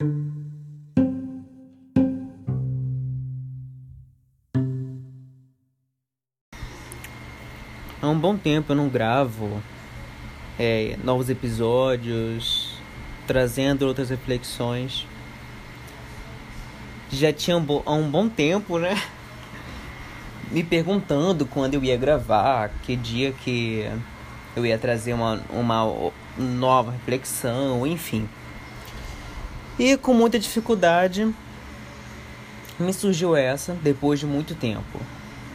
Há um bom tempo eu não gravo é, novos episódios, trazendo outras reflexões. Já tinha um há um bom tempo, né? Me perguntando quando eu ia gravar, que dia que eu ia trazer uma, uma nova reflexão, enfim. E com muita dificuldade me surgiu essa depois de muito tempo.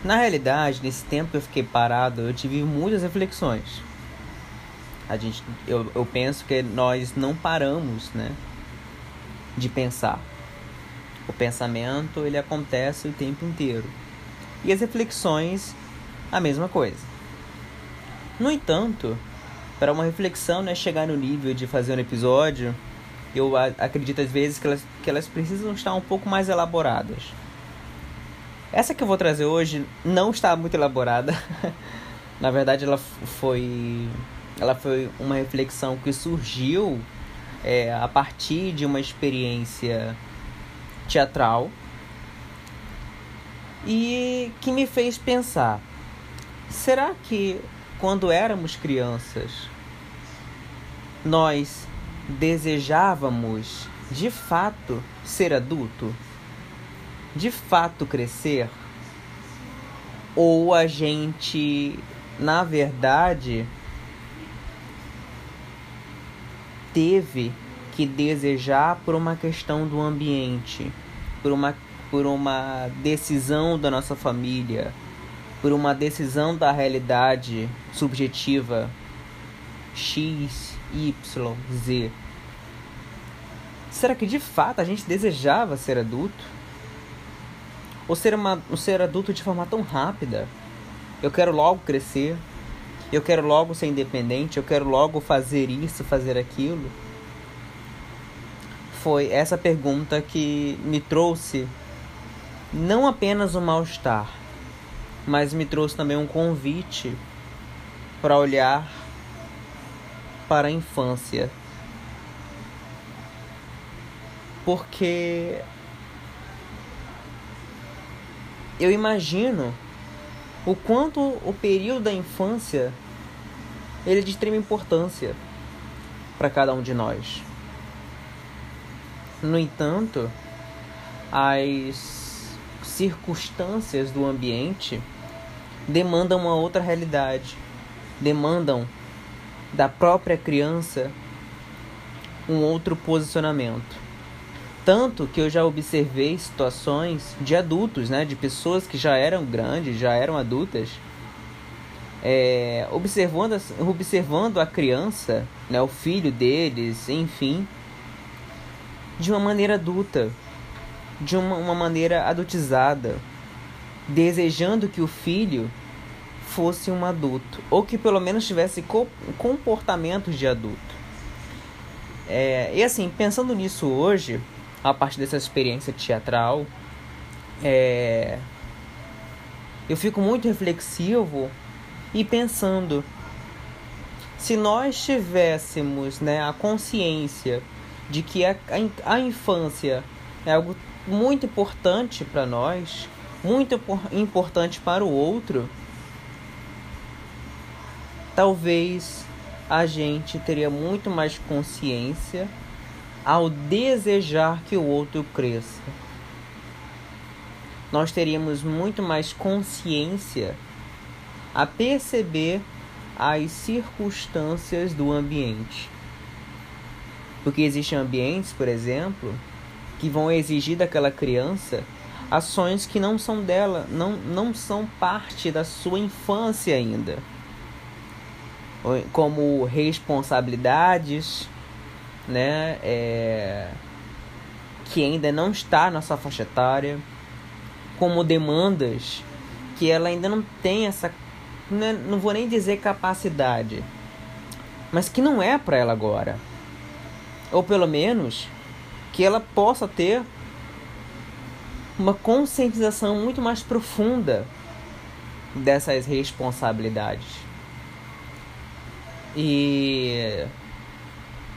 Na realidade, nesse tempo que eu fiquei parado, eu tive muitas reflexões. A gente, eu, eu penso que nós não paramos, né, de pensar. O pensamento ele acontece o tempo inteiro e as reflexões a mesma coisa. No entanto, para uma reflexão né, chegar no nível de fazer um episódio, eu acredito às vezes que elas, que elas precisam estar um pouco mais elaboradas. Essa que eu vou trazer hoje não está muito elaborada. Na verdade, ela foi, ela foi uma reflexão que surgiu é, a partir de uma experiência teatral e que me fez pensar: será que quando éramos crianças nós desejávamos de fato ser adulto? de fato crescer? Ou a gente, na verdade, teve que desejar por uma questão do ambiente, por uma, por uma decisão da nossa família, por uma decisão da realidade subjetiva X, Y, Z. Será que de fato a gente desejava ser adulto? o ser, uma, ser adulto de forma tão rápida. Eu quero logo crescer, eu quero logo ser independente, eu quero logo fazer isso, fazer aquilo. Foi essa pergunta que me trouxe não apenas um mal-estar, mas me trouxe também um convite para olhar para a infância. Porque eu imagino o quanto o período da infância ele é de extrema importância para cada um de nós. No entanto, as circunstâncias do ambiente demandam uma outra realidade, demandam da própria criança um outro posicionamento. Tanto que eu já observei situações de adultos, né, de pessoas que já eram grandes, já eram adultas, é, observando, observando a criança, né, o filho deles, enfim, de uma maneira adulta, de uma, uma maneira adultizada, desejando que o filho fosse um adulto, ou que pelo menos tivesse comportamentos de adulto. É, e assim, pensando nisso hoje, a partir dessa experiência teatral, é, eu fico muito reflexivo e pensando se nós tivéssemos né, a consciência de que a, a infância é algo muito importante para nós, muito importante para o outro, talvez a gente teria muito mais consciência ao desejar que o outro cresça. Nós teríamos muito mais consciência a perceber as circunstâncias do ambiente. Porque existem ambientes, por exemplo, que vão exigir daquela criança ações que não são dela, não, não são parte da sua infância ainda. Como responsabilidades, né, é, que ainda não está na sua faixa etária, como demandas que ela ainda não tem essa, né, não vou nem dizer capacidade, mas que não é para ela agora, ou pelo menos que ela possa ter uma conscientização muito mais profunda dessas responsabilidades. E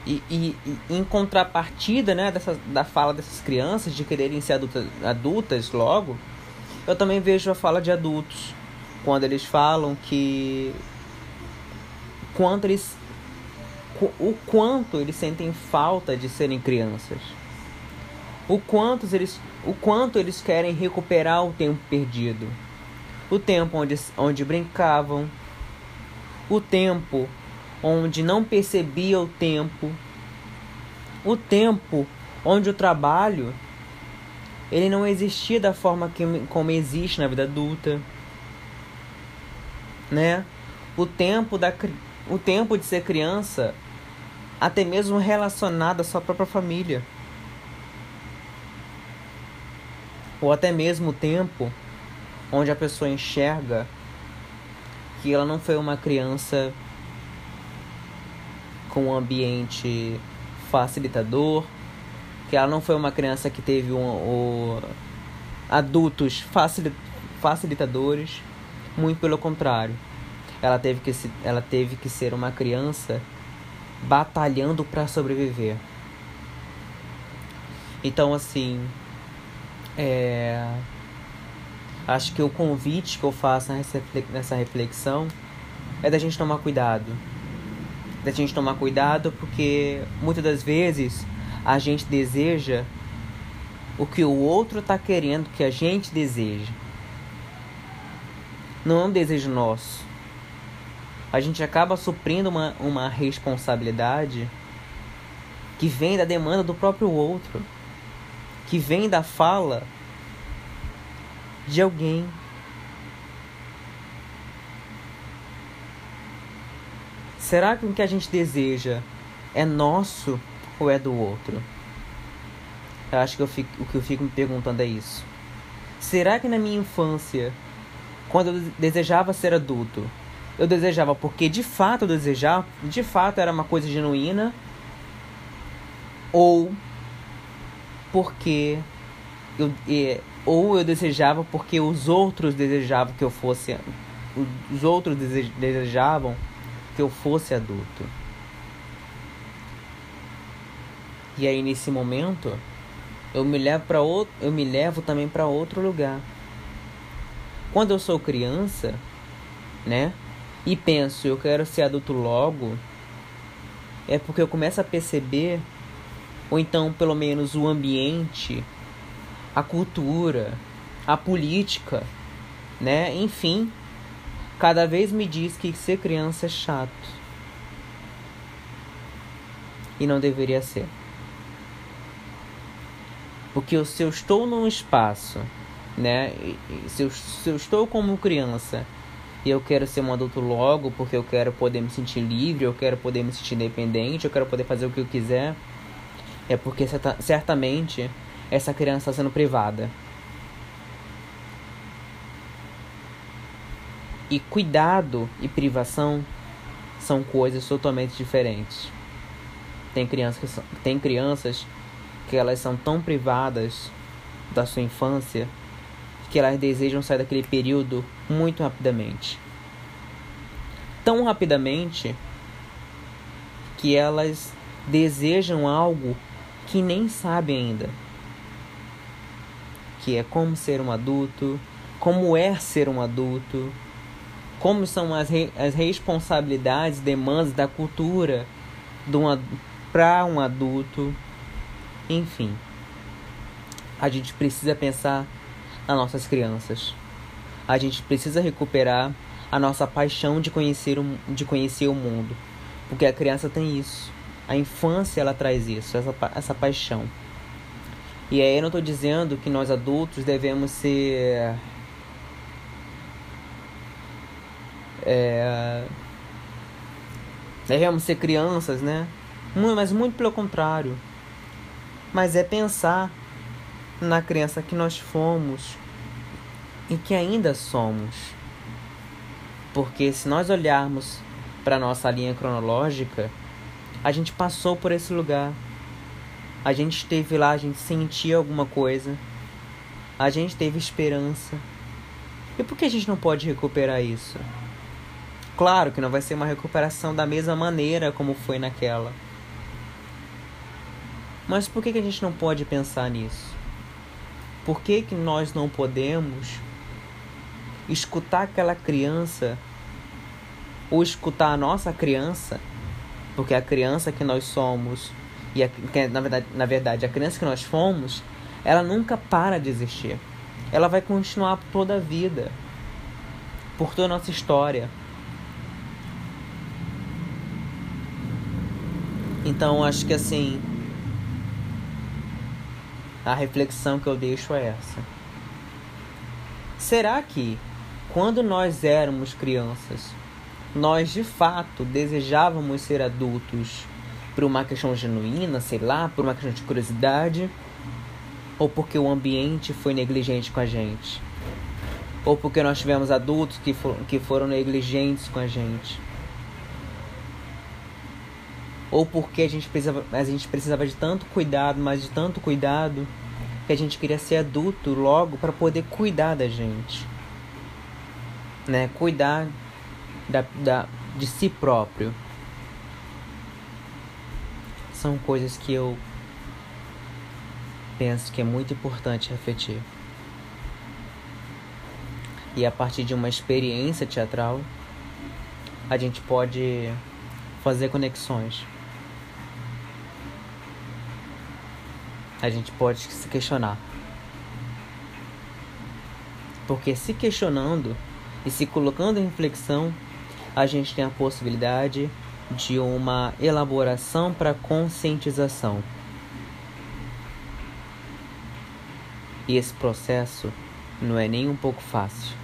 e, e, em contrapartida né, dessa, da fala dessas crianças de quererem ser adultas, adultas logo, eu também vejo a fala de adultos quando eles falam que quanto eles o quanto eles sentem falta de serem crianças. O quanto eles o quanto eles querem recuperar o tempo perdido. O tempo onde, onde brincavam, o tempo onde não percebia o tempo, o tempo onde o trabalho ele não existia da forma que, como existe na vida adulta, né? O tempo da o tempo de ser criança, até mesmo relacionado à sua própria família, ou até mesmo o tempo onde a pessoa enxerga que ela não foi uma criança com um ambiente facilitador, que ela não foi uma criança que teve um, um adultos facilitadores, muito pelo contrário. Ela teve que, se, ela teve que ser uma criança batalhando para sobreviver. Então, assim, é, acho que o convite que eu faço nessa reflexão é da gente tomar cuidado. Da gente tomar cuidado porque muitas das vezes a gente deseja o que o outro está querendo que a gente deseja. Não é um desejo nosso. A gente acaba suprindo uma, uma responsabilidade que vem da demanda do próprio outro, que vem da fala de alguém. Será que o que a gente deseja é nosso ou é do outro? Eu acho que eu fico, o que eu fico me perguntando é isso. Será que na minha infância, quando eu desejava ser adulto, eu desejava porque de fato eu desejava, de fato era uma coisa genuína, ou porque eu, ou eu desejava porque os outros desejavam que eu fosse, os outros desejavam que eu fosse adulto. E aí nesse momento eu me levo para outro, eu me levo também para outro lugar. Quando eu sou criança, né? E penso, eu quero ser adulto logo, é porque eu começo a perceber ou então pelo menos o ambiente, a cultura, a política, né? Enfim, cada vez me diz que ser criança é chato. E não deveria ser. Porque se eu estou num espaço, né? Se eu, se eu estou como criança e eu quero ser um adulto logo porque eu quero poder me sentir livre, eu quero poder me sentir independente, eu quero poder fazer o que eu quiser, é porque certamente essa criança está sendo privada. E cuidado e privação são coisas totalmente diferentes. Tem crianças que são, tem crianças que elas são tão privadas da sua infância que elas desejam sair daquele período muito rapidamente. Tão rapidamente que elas desejam algo que nem sabem ainda. Que é como ser um adulto, como é ser um adulto, como são as, re as responsabilidades, demandas da cultura um para um adulto. Enfim, a gente precisa pensar nas nossas crianças. A gente precisa recuperar a nossa paixão de conhecer o, de conhecer o mundo. Porque a criança tem isso. A infância ela traz isso, essa, essa paixão. E aí eu não estou dizendo que nós adultos devemos ser. É, devemos ser crianças, né? Mas muito pelo contrário mas é pensar na criança que nós fomos e que ainda somos. Porque se nós olharmos para nossa linha cronológica, a gente passou por esse lugar. A gente esteve lá, a gente sentia alguma coisa. A gente teve esperança. E por que a gente não pode recuperar isso? Claro que não vai ser uma recuperação da mesma maneira como foi naquela. Mas por que, que a gente não pode pensar nisso? Por que, que nós não podemos escutar aquela criança ou escutar a nossa criança, porque a criança que nós somos e a, que, na verdade, na verdade a criança que nós fomos, ela nunca para de existir. Ela vai continuar toda a vida, por toda a nossa história. Então acho que assim a reflexão que eu deixo é essa. Será que quando nós éramos crianças, nós de fato desejávamos ser adultos por uma questão genuína, sei lá, por uma questão de curiosidade, ou porque o ambiente foi negligente com a gente, ou porque nós tivemos adultos que, for, que foram negligentes com a gente, ou porque a gente, precisava, a gente precisava de tanto cuidado, mas de tanto cuidado, que a gente queria ser adulto logo para poder cuidar da gente né? Cuidar da, da, de si próprio. São coisas que eu penso que é muito importante refletir. E a partir de uma experiência teatral, a gente pode fazer conexões. A gente pode se questionar. Porque se questionando, e se colocando em reflexão, a gente tem a possibilidade de uma elaboração para conscientização. E esse processo não é nem um pouco fácil.